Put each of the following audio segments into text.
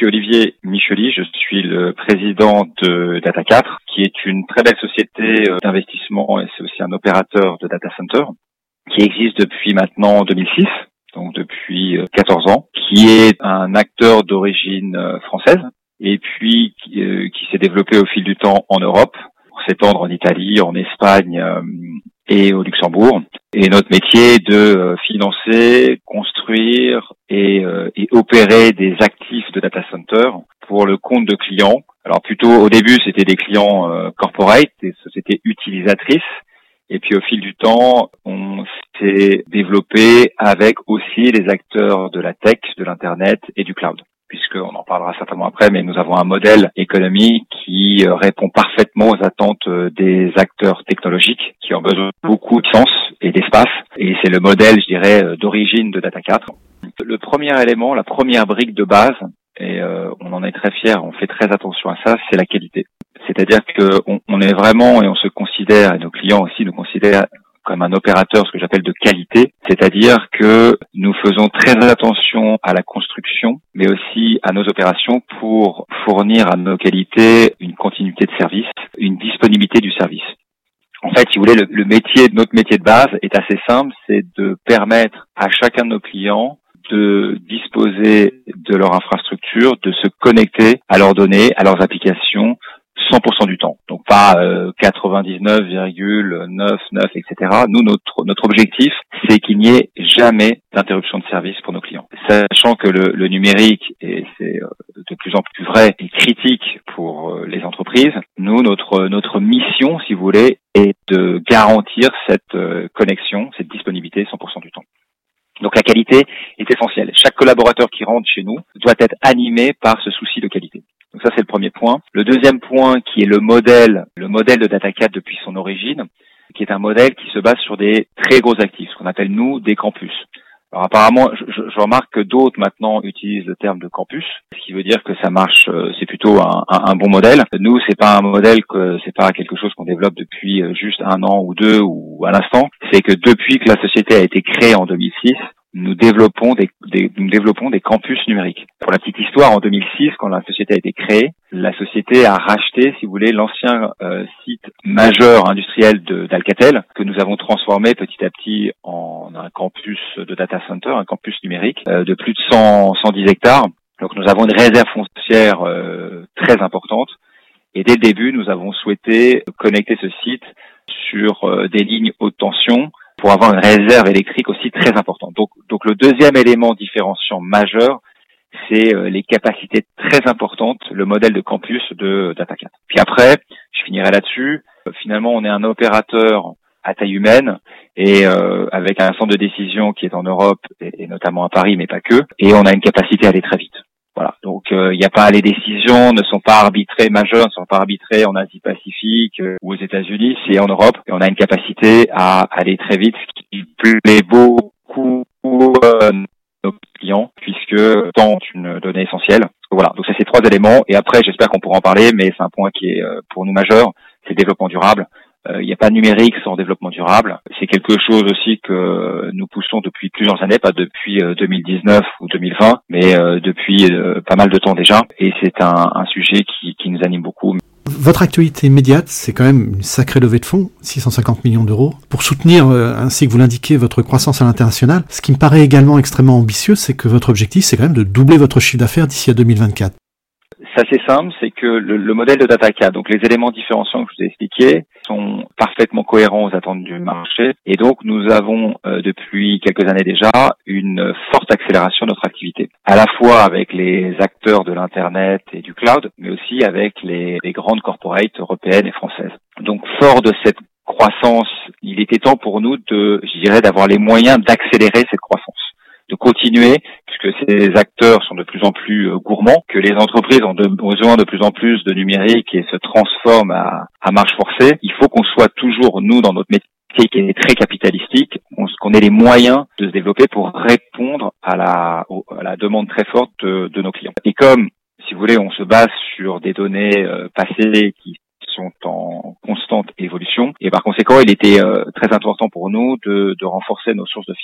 suis Olivier Micheli, je suis le président de Data4, qui est une très belle société euh, d'investissement et c'est aussi un opérateur de data center qui existe depuis maintenant 2006 donc depuis 14 ans, qui est un acteur d'origine française et puis qui s'est développé au fil du temps en Europe pour s'étendre en Italie, en Espagne et au Luxembourg. Et notre métier est de euh, financer, construire et, euh, et, opérer des actifs de data center pour le compte de clients. Alors plutôt au début c'était des clients euh, corporate, des sociétés utilisatrices. Et puis au fil du temps, on s'est développé avec aussi les acteurs de la tech, de l'internet et du cloud puisqu'on en parlera certainement après, mais nous avons un modèle économique qui euh, répond parfaitement aux attentes euh, des acteurs technologiques qui ont besoin de beaucoup de sens et d'espace. Et c'est le modèle, je dirais, euh, d'origine de Data 4. Le premier élément, la première brique de base, et on en est très fiers, on fait très attention à ça, c'est la qualité. C'est-à-dire qu'on on est vraiment, et on se considère, et nos clients aussi nous considèrent comme un opérateur, ce que j'appelle de qualité, c'est-à-dire que nous faisons très attention à la construction, mais aussi à nos opérations pour fournir à nos qualités une continuité de service, une disponibilité du service. En fait, si vous voulez, le, le métier, notre métier de base est assez simple, c'est de permettre à chacun de nos clients de disposer de leur infrastructure, de se connecter à leurs données, à leurs applications 100% du temps. Donc pas 99,99 etc. Nous notre notre objectif c'est qu'il n'y ait jamais d'interruption de service pour nos clients. Sachant que le, le numérique et c'est euh, de plus en plus vrai et critique pour euh, les entreprises, nous notre notre mission si vous voulez est de garantir cette euh, connexion, cette disponibilité 100% du temps. Donc la qualité est essentielle. Chaque collaborateur qui rentre chez nous doit être animé par ce souci de qualité. Donc ça c'est le premier point. Le deuxième point qui est le modèle, le modèle de DataCat depuis son origine, qui est un modèle qui se base sur des très gros actifs, ce qu'on appelle nous des campus. Alors apparemment, je, je remarque que d'autres maintenant utilisent le terme de campus, ce qui veut dire que ça marche, euh, c'est plutôt un, un, bon modèle. Nous, c'est pas un modèle que c'est pas quelque chose qu'on développe depuis euh, juste un an ou deux ou à l'instant. C'est que depuis que la société a été créée en 2006, nous développons des, nous développons des campus numériques. Pour la petite histoire, en 2006, quand la société a été créée, la société a racheté, si vous voulez, l'ancien euh, site majeur industriel d'Alcatel, que nous avons transformé petit à petit en un campus de data center, un campus numérique euh, de plus de 100, 110 hectares. Donc nous avons une réserve foncière euh, très importante. Et dès le début, nous avons souhaité connecter ce site sur des lignes haute tension pour avoir une réserve électrique aussi très importante. Donc, donc le deuxième élément différenciant majeur, c'est euh, les capacités très importantes, le modèle de campus de DataCat. Puis après, je finirai là-dessus. Euh, finalement, on est un opérateur à taille humaine et euh, avec un centre de décision qui est en Europe et, et, notamment à Paris, mais pas que. Et on a une capacité à aller très vite. Voilà. Donc il euh, n'y a pas les décisions ne sont pas arbitrées majeures, ne sont pas arbitrées en Asie Pacifique ou aux États-Unis, c'est en Europe et on a une capacité à aller très vite, ce qui plaît beaucoup euh, puisque tant une donnée essentielle. Voilà. Donc c'est trois éléments et après j'espère qu'on pourra en parler, mais c'est un point qui est pour nous majeur, c'est le développement durable. Euh, il n'y a pas de numérique sans développement durable. C'est quelque chose aussi que nous poussons depuis plusieurs années, pas depuis 2019 euh, ou 2020, mais euh, depuis pas mal de temps déjà. Et c'est un, un sujet qui, qui, nous anime beaucoup. Votre actualité immédiate, c'est quand même une sacrée levée de fonds, 650 millions d'euros, pour soutenir, ainsi que vous l'indiquez, votre croissance à l'international. Ce qui me paraît également extrêmement ambitieux, c'est que votre objectif, c'est quand même de doubler votre chiffre d'affaires d'ici à 2024. C'est assez simple, c'est que le, le, modèle de DataCat, donc les éléments différenciants que je vous ai expliqués, sont parfaitement cohérents aux attentes du marché. Et donc, nous avons euh, depuis quelques années déjà une forte accélération de notre activité, à la fois avec les acteurs de l'Internet et du cloud, mais aussi avec les, les grandes corporates européennes et françaises. Donc, fort de cette croissance, il était temps pour nous de, je dirais, d'avoir les moyens d'accélérer cette croissance de continuer, puisque ces acteurs sont de plus en plus euh, gourmands, que les entreprises ont besoin de plus en plus de numérique et se transforment à, à marche forcée. Il faut qu'on soit toujours, nous, dans notre métier, qui est très capitalistique, qu'on ait les moyens de se développer pour répondre à la, demande très forte de, nos clients. Et comme, si vous voulez, on se base sur des données euh, passées qui sont en constante évolution. Et par conséquent, il était euh, très important pour nous de, renforcer nos sources de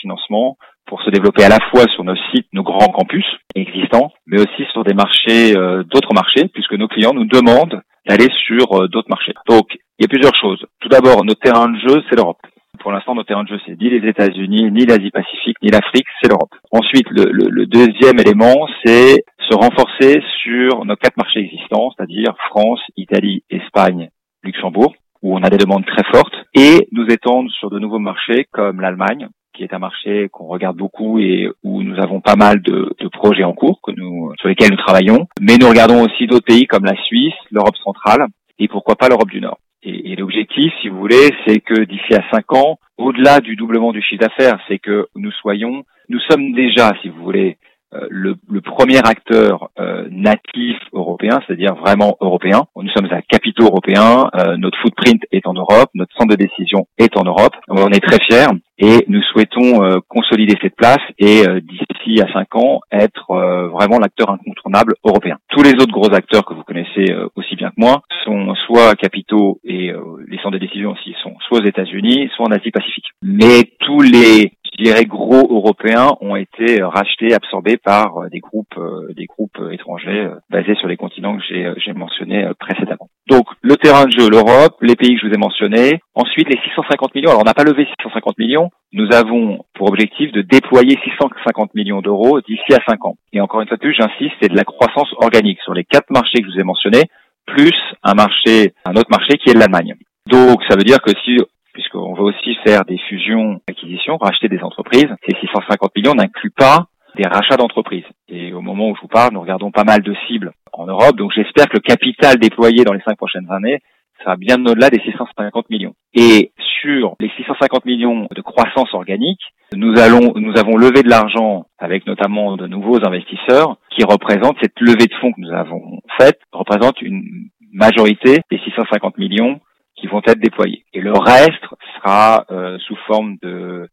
financement pour se développer à la fois sur nos sites, nos grands campus existants, mais aussi sur des marchés, d'autres marchés, puisque nos clients nous demandent d'aller sur d'autres marchés. Donc, il y a plusieurs choses. Tout d'abord, notre terrain de jeu, c'est l'Europe. Pour l'instant, nos terrains de jeu, c'est ni les États-Unis, ni l'Asie-Pacifique, ni l'Afrique, c'est l'Europe. Ensuite, le, deuxième élément, c'est se renforcer sur nos quatre marchés existants, c'est-à-dire France, Italie, Espagne, Luxembourg, où on a des demandes très fortes, et nous étendre sur de nouveaux marchés comme l'Allemagne, qui est un marché qu'on regarde beaucoup et où nous avons pas mal de, de, projets en cours que nous, sur lesquels nous travaillons. Mais nous regardons aussi d'autres pays comme la Suisse, l'Europe centrale et pourquoi pas l'Europe du Nord. Et, et l'objectif, si vous voulez, c'est que d'ici à cinq ans, au-delà du doublement du chiffre d'affaires, c'est que nous soyons, nous sommes déjà, si vous voulez, euh, le, le, premier acteur euh, natif européen, c'est-à-dire vraiment européen. Nous sommes un capitaux européen, euh, notre footprint est en Europe, notre centre de décision est en Europe. On est très fiers et nous souhaitons consolider cette place et d'ici à cinq ans être vraiment l'acteur incontournable européen. Tous les autres gros acteurs que vous connaissez aussi bien que moi sont soit capitaux et les centres de décision aussi sont soit aux États-Unis, soit en Asie-Pacifique. Mais tous les je dirais gros européens ont été euh, rachetés, absorbés par euh, des groupes, euh, des groupes étrangers basés sur les continents que j'ai mentionnés précédemment. Donc le terrain de jeu, l'Europe, les pays que je vous ai mentionnés. Ensuite les 650 millions. Alors on n'a pas levé 650 millions. Nous avons pour objectif de déployer 650 millions d'euros d'ici à 5 ans. Et encore une fois de plus, j'insiste, c'est de la croissance organique sur les quatre marchés que je vous ai mentionnés, plus un marché, un autre marché qui est l'Allemagne. Donc ça veut dire que si puisqu'on va aussi faire des fusions, acquisitions, racheter des entreprises. Ces 650 millions n'incluent pas des rachats d'entreprises. Et au moment où je vous parle, nous regardons pas mal de cibles en Europe, donc j'espère que le capital déployé dans les cinq prochaines années sera bien au-delà des 650 millions. Et sur les 650 millions de croissance organique, nous allons, nous avons levé de l'argent avec notamment de nouveaux investisseurs qui représentent cette levée de fonds que nous avons faite représente une majorité des 650 millions qui vont être déployés. Et le reste sera euh, sous forme de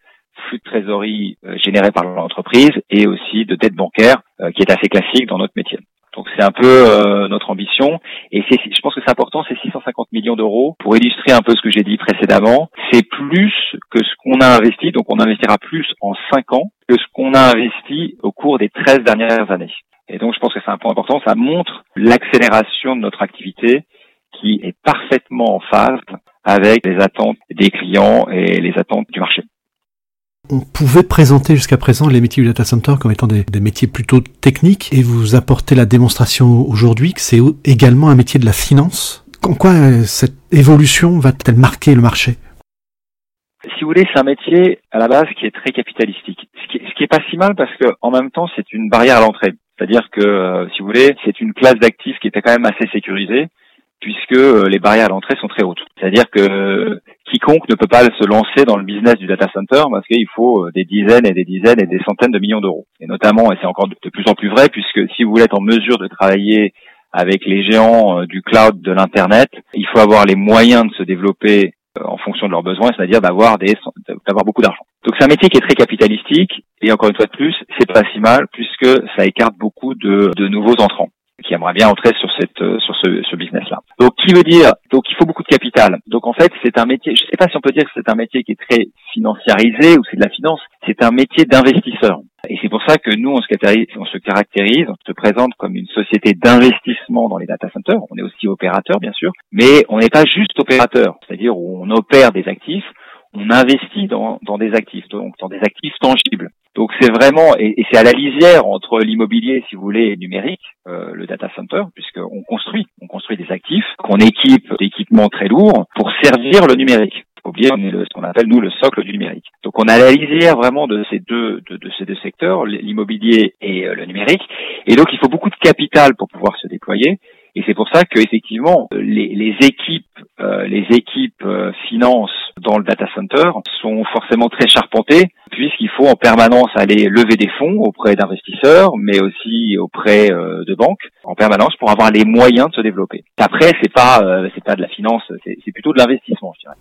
flux de trésorerie euh, généré par l'entreprise et aussi de dette bancaire euh, qui est assez classique dans notre métier. Donc c'est un peu notre ambition et c'est, je pense que c'est important, ces 650 millions d'euros pour illustrer un peu ce que j'ai dit précédemment. C'est plus que ce qu'on a investi, donc on investira plus en 5 ans que ce qu'on a investi au cours des 13 dernières années. Et donc je pense que c'est un point important, ça montre l'accélération de notre activité qui est parfaitement en phase avec les attentes des clients et les attentes du marché. On pouvait présenter jusqu'à présent les métiers du data center comme étant des, métiers plutôt techniques et vous apportez la démonstration aujourd'hui que c'est également un métier de la finance. En quoi euh, cette évolution va-t-elle marquer le marché? Si vous voulez, c'est un métier à la base qui est très capitalistique, ce qui, ce est pas si mal parce que en même temps c'est une barrière à l'entrée. C'est-à-dire que, euh, si vous voulez, c'est une classe d'actifs qui était quand même assez sécurisée puisque euh, les barrières à l'entrée sont très hautes. C'est-à-dire que quiconque ne peut pas se lancer dans le business du data center parce qu'il faut euh, des dizaines et des dizaines et des centaines de millions d'euros. Et notamment, et c'est encore de plus en plus vrai, puisque si vous voulez être en mesure de travailler avec les géants euh, du cloud de l'internet, il faut avoir les moyens de se développer en fonction de leurs besoins, c'est-à-dire d'avoir des d'avoir beaucoup d'argent. Donc c'est un métier qui est très capitalistique et encore une fois de plus, c'est pas si mal puisque ça écarte beaucoup de, de nouveaux entrants qui aimerait bien entrer sur cette euh, sur ce, ce business là. Donc qui veut dire donc il faut beaucoup de capital. Donc en fait c'est un métier, je sais pas si on peut dire que c'est un métier qui est très financiarisé ou c'est de la finance, c'est un métier d'investisseur. Et c'est pour ça que nous on se caractérise, on se caractérise, on se présente comme une société d'investissement dans les data centers. On est aussi opérateur bien sûr, mais on n'est pas juste opérateur, c'est-à-dire on opère des actifs, on investit dans, dans des actifs, donc dans des actifs tangibles. Donc c'est vraiment et, c'est à la lisière entre l'immobilier, si vous voulez, et le numérique, euh, le data center, puisqu'on construit, on construit des actifs qu'on équipe d'équipements très lourds pour servir le numérique. Oublier, ce qu'on appelle nous le socle du numérique. Donc on a la lisière vraiment de ces deux de, ces deux secteurs, l'immobilier et euh, le numérique. Et donc il faut beaucoup de capital pour pouvoir se déployer. Et c'est pour ça que effectivement les, équipes, euh, les équipes euh, finance dans le data center sont forcément très charpentées puisqu'il faut en permanence aller lever des fonds auprès d'investisseurs, mais aussi auprès euh, de banques en permanence pour avoir les moyens de se développer. Après, c'est pas c'est pas de la finance, c'est plutôt de l'investissement, je dirais.